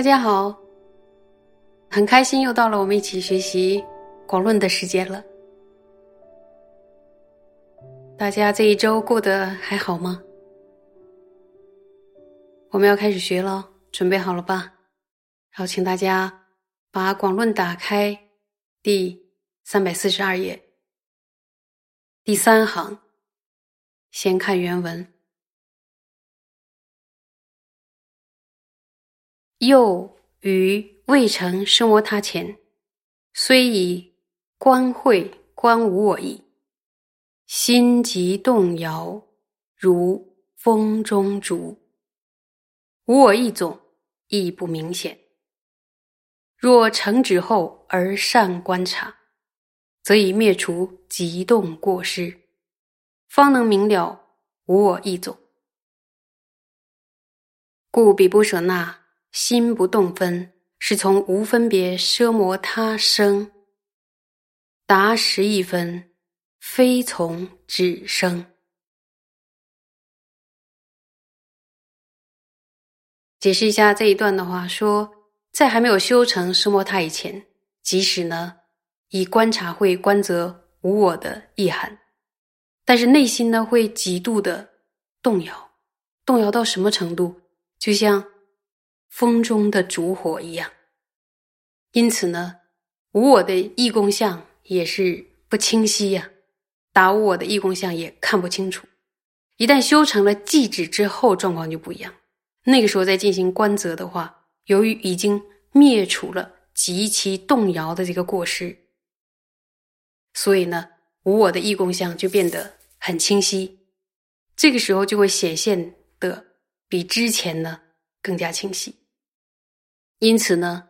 大家好，很开心又到了我们一起学习广论的时间了。大家这一周过得还好吗？我们要开始学了，准备好了吧？然后请大家把广论打开，第三百四十二页，第三行，先看原文。又于未成生我他前，虽以观会观无我意，心即动摇，如风中烛。无我意总亦不明显。若成止后而善观察，则以灭除急动过失，方能明了无我意总。故比不舍那。心不动分，是从无分别奢摩他生，达十亿分，非从止生。解释一下这一段的话，说在还没有修成奢摩他以前，即使呢以观察会观则无我的意涵，但是内心呢会极度的动摇，动摇到什么程度？就像。风中的烛火一样，因此呢，无我的意功相也是不清晰呀，达无我的意功相也看不清楚。一旦修成了寂止之后，状况就不一样。那个时候再进行观则的话，由于已经灭除了极其动摇的这个过失，所以呢，无我的意功相就变得很清晰。这个时候就会显现的比之前呢更加清晰。因此呢，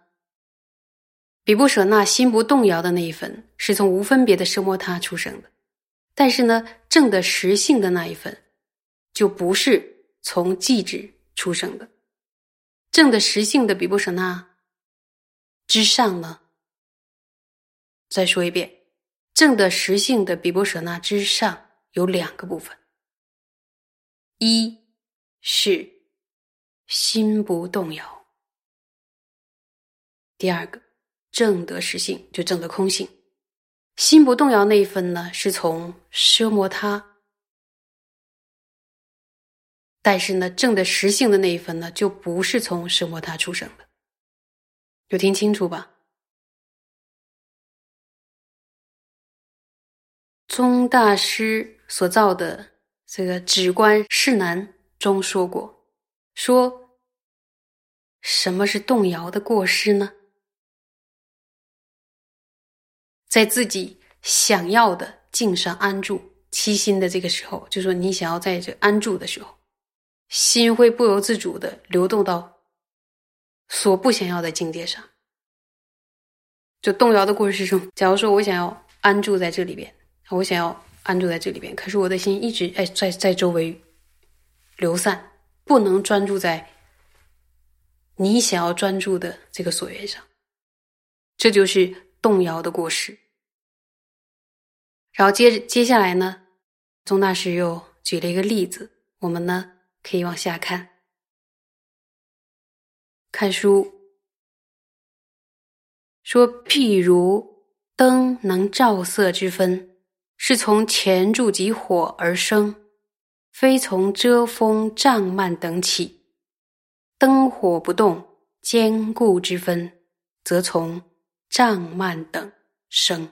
比布舍那心不动摇的那一份，是从无分别的奢摩他出生的；但是呢，正的实性的那一份，就不是从寂止出生的。正的实性的比布舍那之上呢，再说一遍，正的实性的比波舍那之上有两个部分，一是心不动摇。第二个正得实性，就正得空性，心不动摇那一分呢，是从奢摩他；但是呢，正的实性的那一分呢，就不是从奢摩他出生的。有听清楚吧？宗大师所造的这个《止观释难》中说过，说什么是动摇的过失呢？在自己想要的境上安住七心的这个时候，就说你想要在这安住的时候，心会不由自主的流动到所不想要的境界上。就动摇的过程之中，假如说我想要安住在这里边，我想要安住在这里边，可是我的心一直哎在在周围流散，不能专注在你想要专注的这个所缘上，这就是动摇的过失。然后接着接下来呢，宗大师又举了一个例子，我们呢可以往下看。看书说，譬如灯能照色之分，是从前柱及火而生，非从遮风障幔等起。灯火不动坚固之分，则从障幔等生。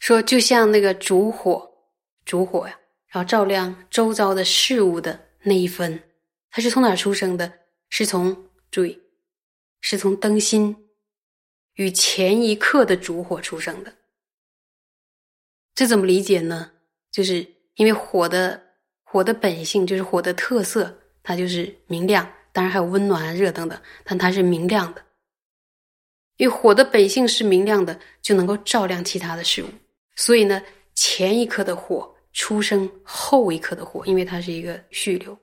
说，就像那个烛火，烛火呀，然后照亮周遭的事物的那一分，它是从哪出生的？是从注意，是从灯芯与前一刻的烛火出生的。这怎么理解呢？就是因为火的火的本性就是火的特色，它就是明亮，当然还有温暖啊、热等等，但它是明亮的。因为火的本性是明亮的，就能够照亮其他的事物。所以呢，前一刻的火出生后一刻的火，因为它是一个序流，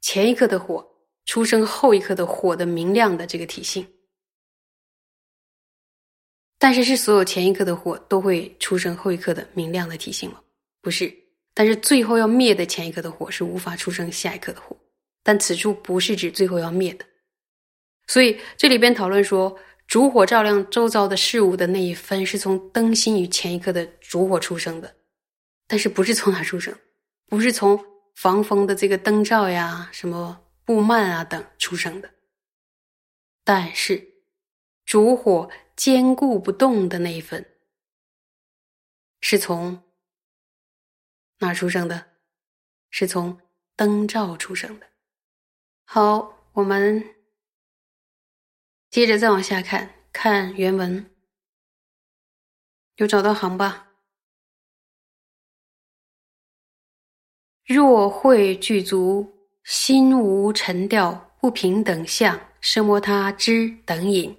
前一刻的火出生后一刻的火的明亮的这个体性。但是，是所有前一刻的火都会出生后一刻的明亮的体性吗？不是。但是，最后要灭的前一刻的火是无法出生下一刻的火。但此处不是指最后要灭的，所以这里边讨论说，烛火照亮周遭的事物的那一分，是从灯芯与前一刻的烛火出生的，但是不是从哪出生？不是从防风的这个灯罩呀、什么布幔啊等出生的。但是，烛火坚固不动的那一分，是从哪出生的？是从灯罩出生的。好，我们接着再往下看，看原文，有找到行吧？若会具足，心无沉掉，不平等相，奢摩他之等引，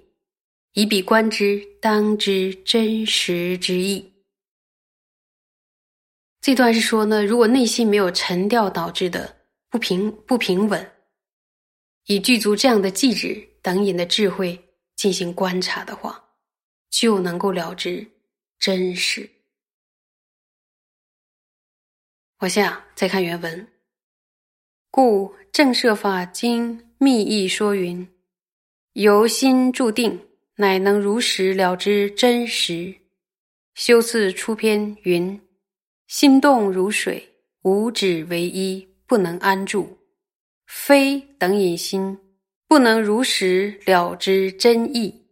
以彼观之，当知真实之意。这段是说呢，如果内心没有沉掉导致的不平不平稳，以具足这样的寂止等引的智慧进行观察的话，就能够了知真实。往下再看原文，故正设法经密意说云：由心注定，乃能如实了知真实。修次出篇云。心动如水，五指为一，不能安住，非等引心，不能如实了知真意，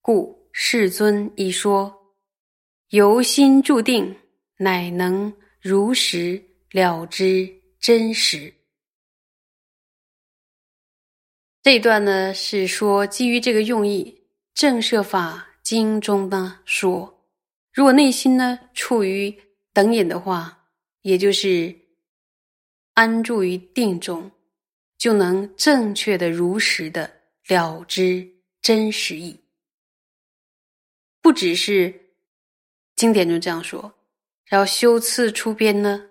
故世尊一说，由心注定，乃能如实了知真实。这段呢，是说基于这个用意，正设法经中呢说，如果内心呢处于。等引的话，也就是安住于定中，就能正确的、如实的了知真实意。不只是经典中这样说，然后修次出边呢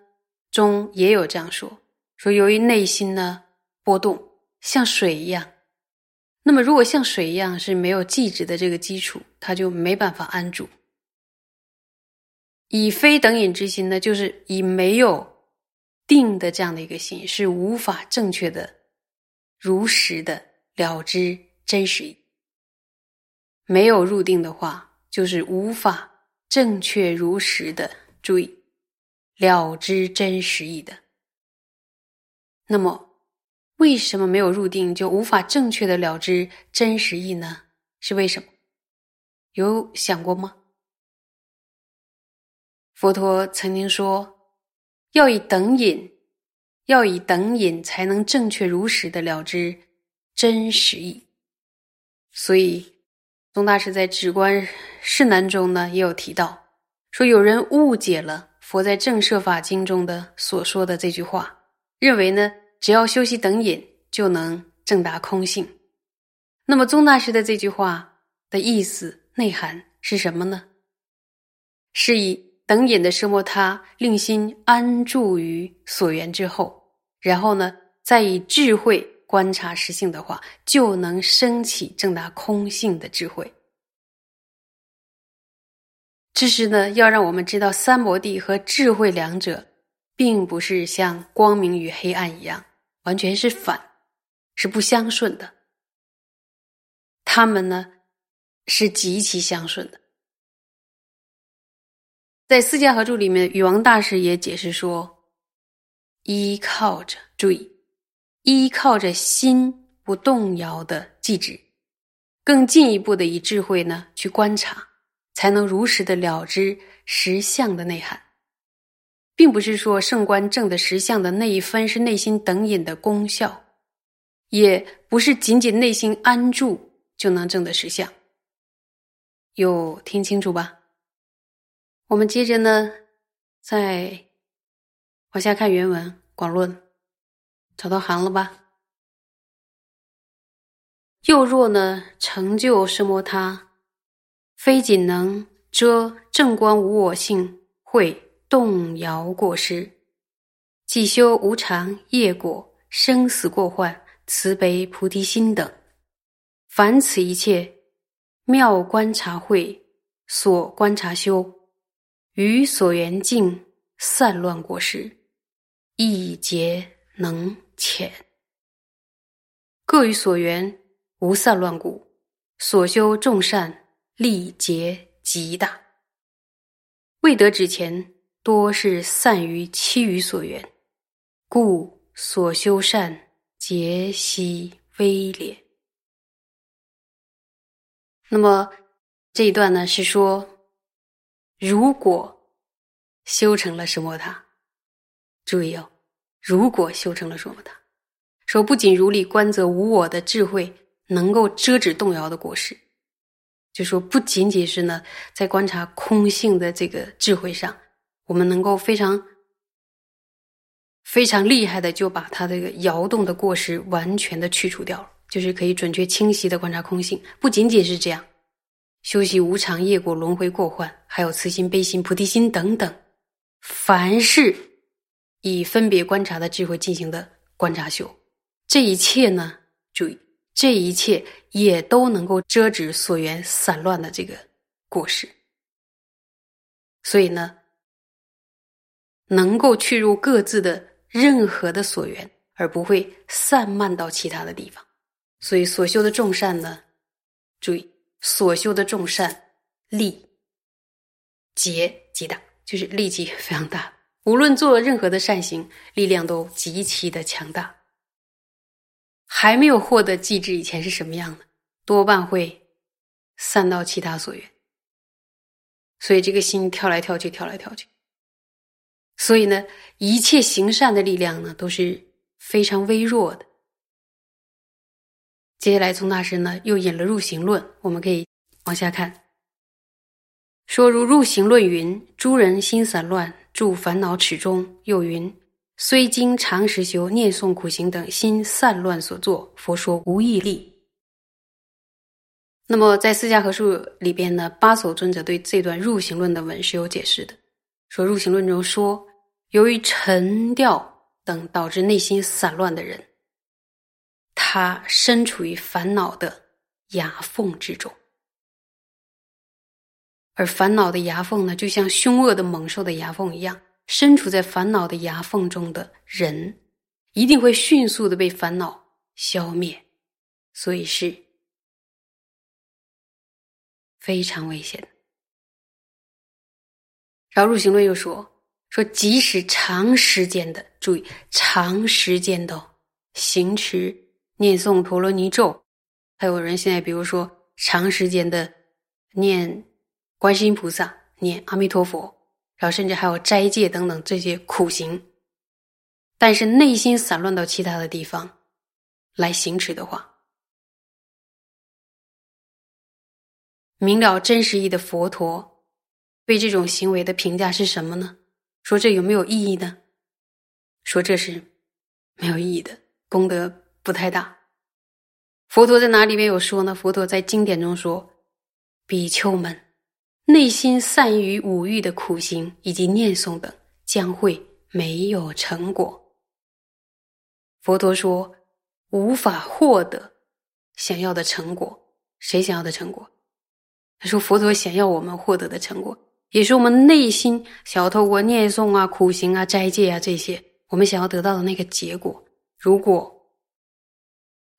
中也有这样说：说由于内心呢波动像水一样，那么如果像水一样是没有寂止的这个基础，它就没办法安住。以非等引之心呢，就是以没有定的这样的一个心，是无法正确的、如实的了知真实意。没有入定的话，就是无法正确如实的注意了知真实意的。那么，为什么没有入定就无法正确的了知真实意呢？是为什么？有想过吗？佛陀曾经说：“要以等引，要以等引，才能正确如实的了知真实意。”所以，宗大师在《止观释难》中呢，也有提到，说有人误解了佛在《正设法经》中的所说的这句话，认为呢，只要修习等引，就能正达空性。那么，宗大师的这句话的意思内涵是什么呢？是以。等引的奢摩他令心安住于所缘之后，然后呢，再以智慧观察实性的话，就能升起正达空性的智慧。这是呢，要让我们知道三摩地和智慧两者，并不是像光明与黑暗一样，完全是反，是不相顺的。他们呢，是极其相顺的。在《四家合著》里面，禹王大师也解释说：“依靠着，注意，依靠着心不动摇的记止，更进一步的以智慧呢去观察，才能如实的了知实相的内涵，并不是说圣观正的实相的那一分是内心等引的功效，也不是仅仅内心安住就能证的实相。有听清楚吧？”我们接着呢，再往下看原文广论，找到行了吧？又若呢，成就是摩他，非仅能遮正观无我性，会动摇过失，即修无常业果、生死过患、慈悲菩提心等，凡此一切妙观察会所观察修。于所缘境散乱过失，亦皆能浅。各于所缘无散乱故，所修众善力竭极大。未得之前，多是散于其余所缘，故所修善皆悉微劣。那么这一段呢，是说，如果修成了什么他，注意哦，如果修成了什么他，说不仅如理观则无我的智慧能够遮止动摇的果实。就说不仅仅是呢，在观察空性的这个智慧上，我们能够非常非常厉害的就把它这个摇动的过失完全的去除掉了，就是可以准确清晰的观察空性。不仅仅是这样，修习无常业果轮回过患，还有慈心悲心菩提心等等，凡是以分别观察的智慧进行的观察修，这一切呢，注意。这一切也都能够遮止所缘散乱的这个过失，所以呢，能够去入各自的任何的所缘，而不会散漫到其他的地方。所以所修的众善呢，注意所修的众善力结极大，就是力气非常大。无论做任何的善行，力量都极其的强大。还没有获得机智以前是什么样的，多半会散到其他所缘，所以这个心跳来跳去，跳来跳去。所以呢，一切行善的力量呢都是非常微弱的。接下来，宗大师呢又引了入行论，我们可以往下看，说如入行论云：诸人心散乱，住烦恼池中。又云。虽经常时修念诵苦行等心散乱所作，佛说无义力。那么在《四家合述》里边呢，八所尊者对这段入行论的文是有解释的。说入行论中说，由于沉掉等导致内心散乱的人，他身处于烦恼的牙缝之中，而烦恼的牙缝呢，就像凶恶的猛兽的牙缝一样。身处在烦恼的牙缝中的人，一定会迅速的被烦恼消灭，所以是非常危险的。然后入行论又说说，即使长时间的注意，长时间的行持念诵陀罗尼咒，还有人现在比如说长时间的念观世音菩萨、念阿弥陀佛。然后，甚至还有斋戒等等这些苦行，但是内心散乱到其他的地方来行持的话，明了真实意的佛陀对这种行为的评价是什么呢？说这有没有意义呢？说这是没有意义的，功德不太大。佛陀在哪里边有说呢？佛陀在经典中说：“比丘们。”内心散于五欲的苦行以及念诵等，将会没有成果。佛陀说，无法获得想要的成果。谁想要的成果？他说，佛陀想要我们获得的成果，也是我们内心想要透过念诵啊、苦行啊、斋戒啊这些，我们想要得到的那个结果。如果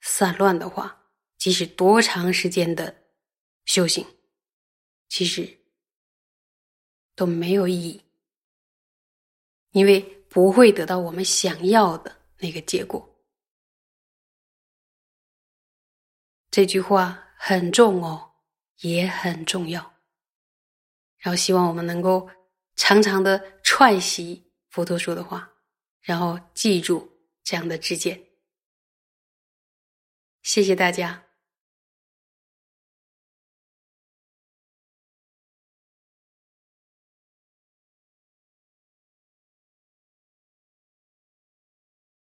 散乱的话，即使多长时间的修行，其实。都没有意义，因为不会得到我们想要的那个结果。这句话很重哦，也很重要。然后希望我们能够常常的串习佛陀说的话，然后记住这样的知见。谢谢大家。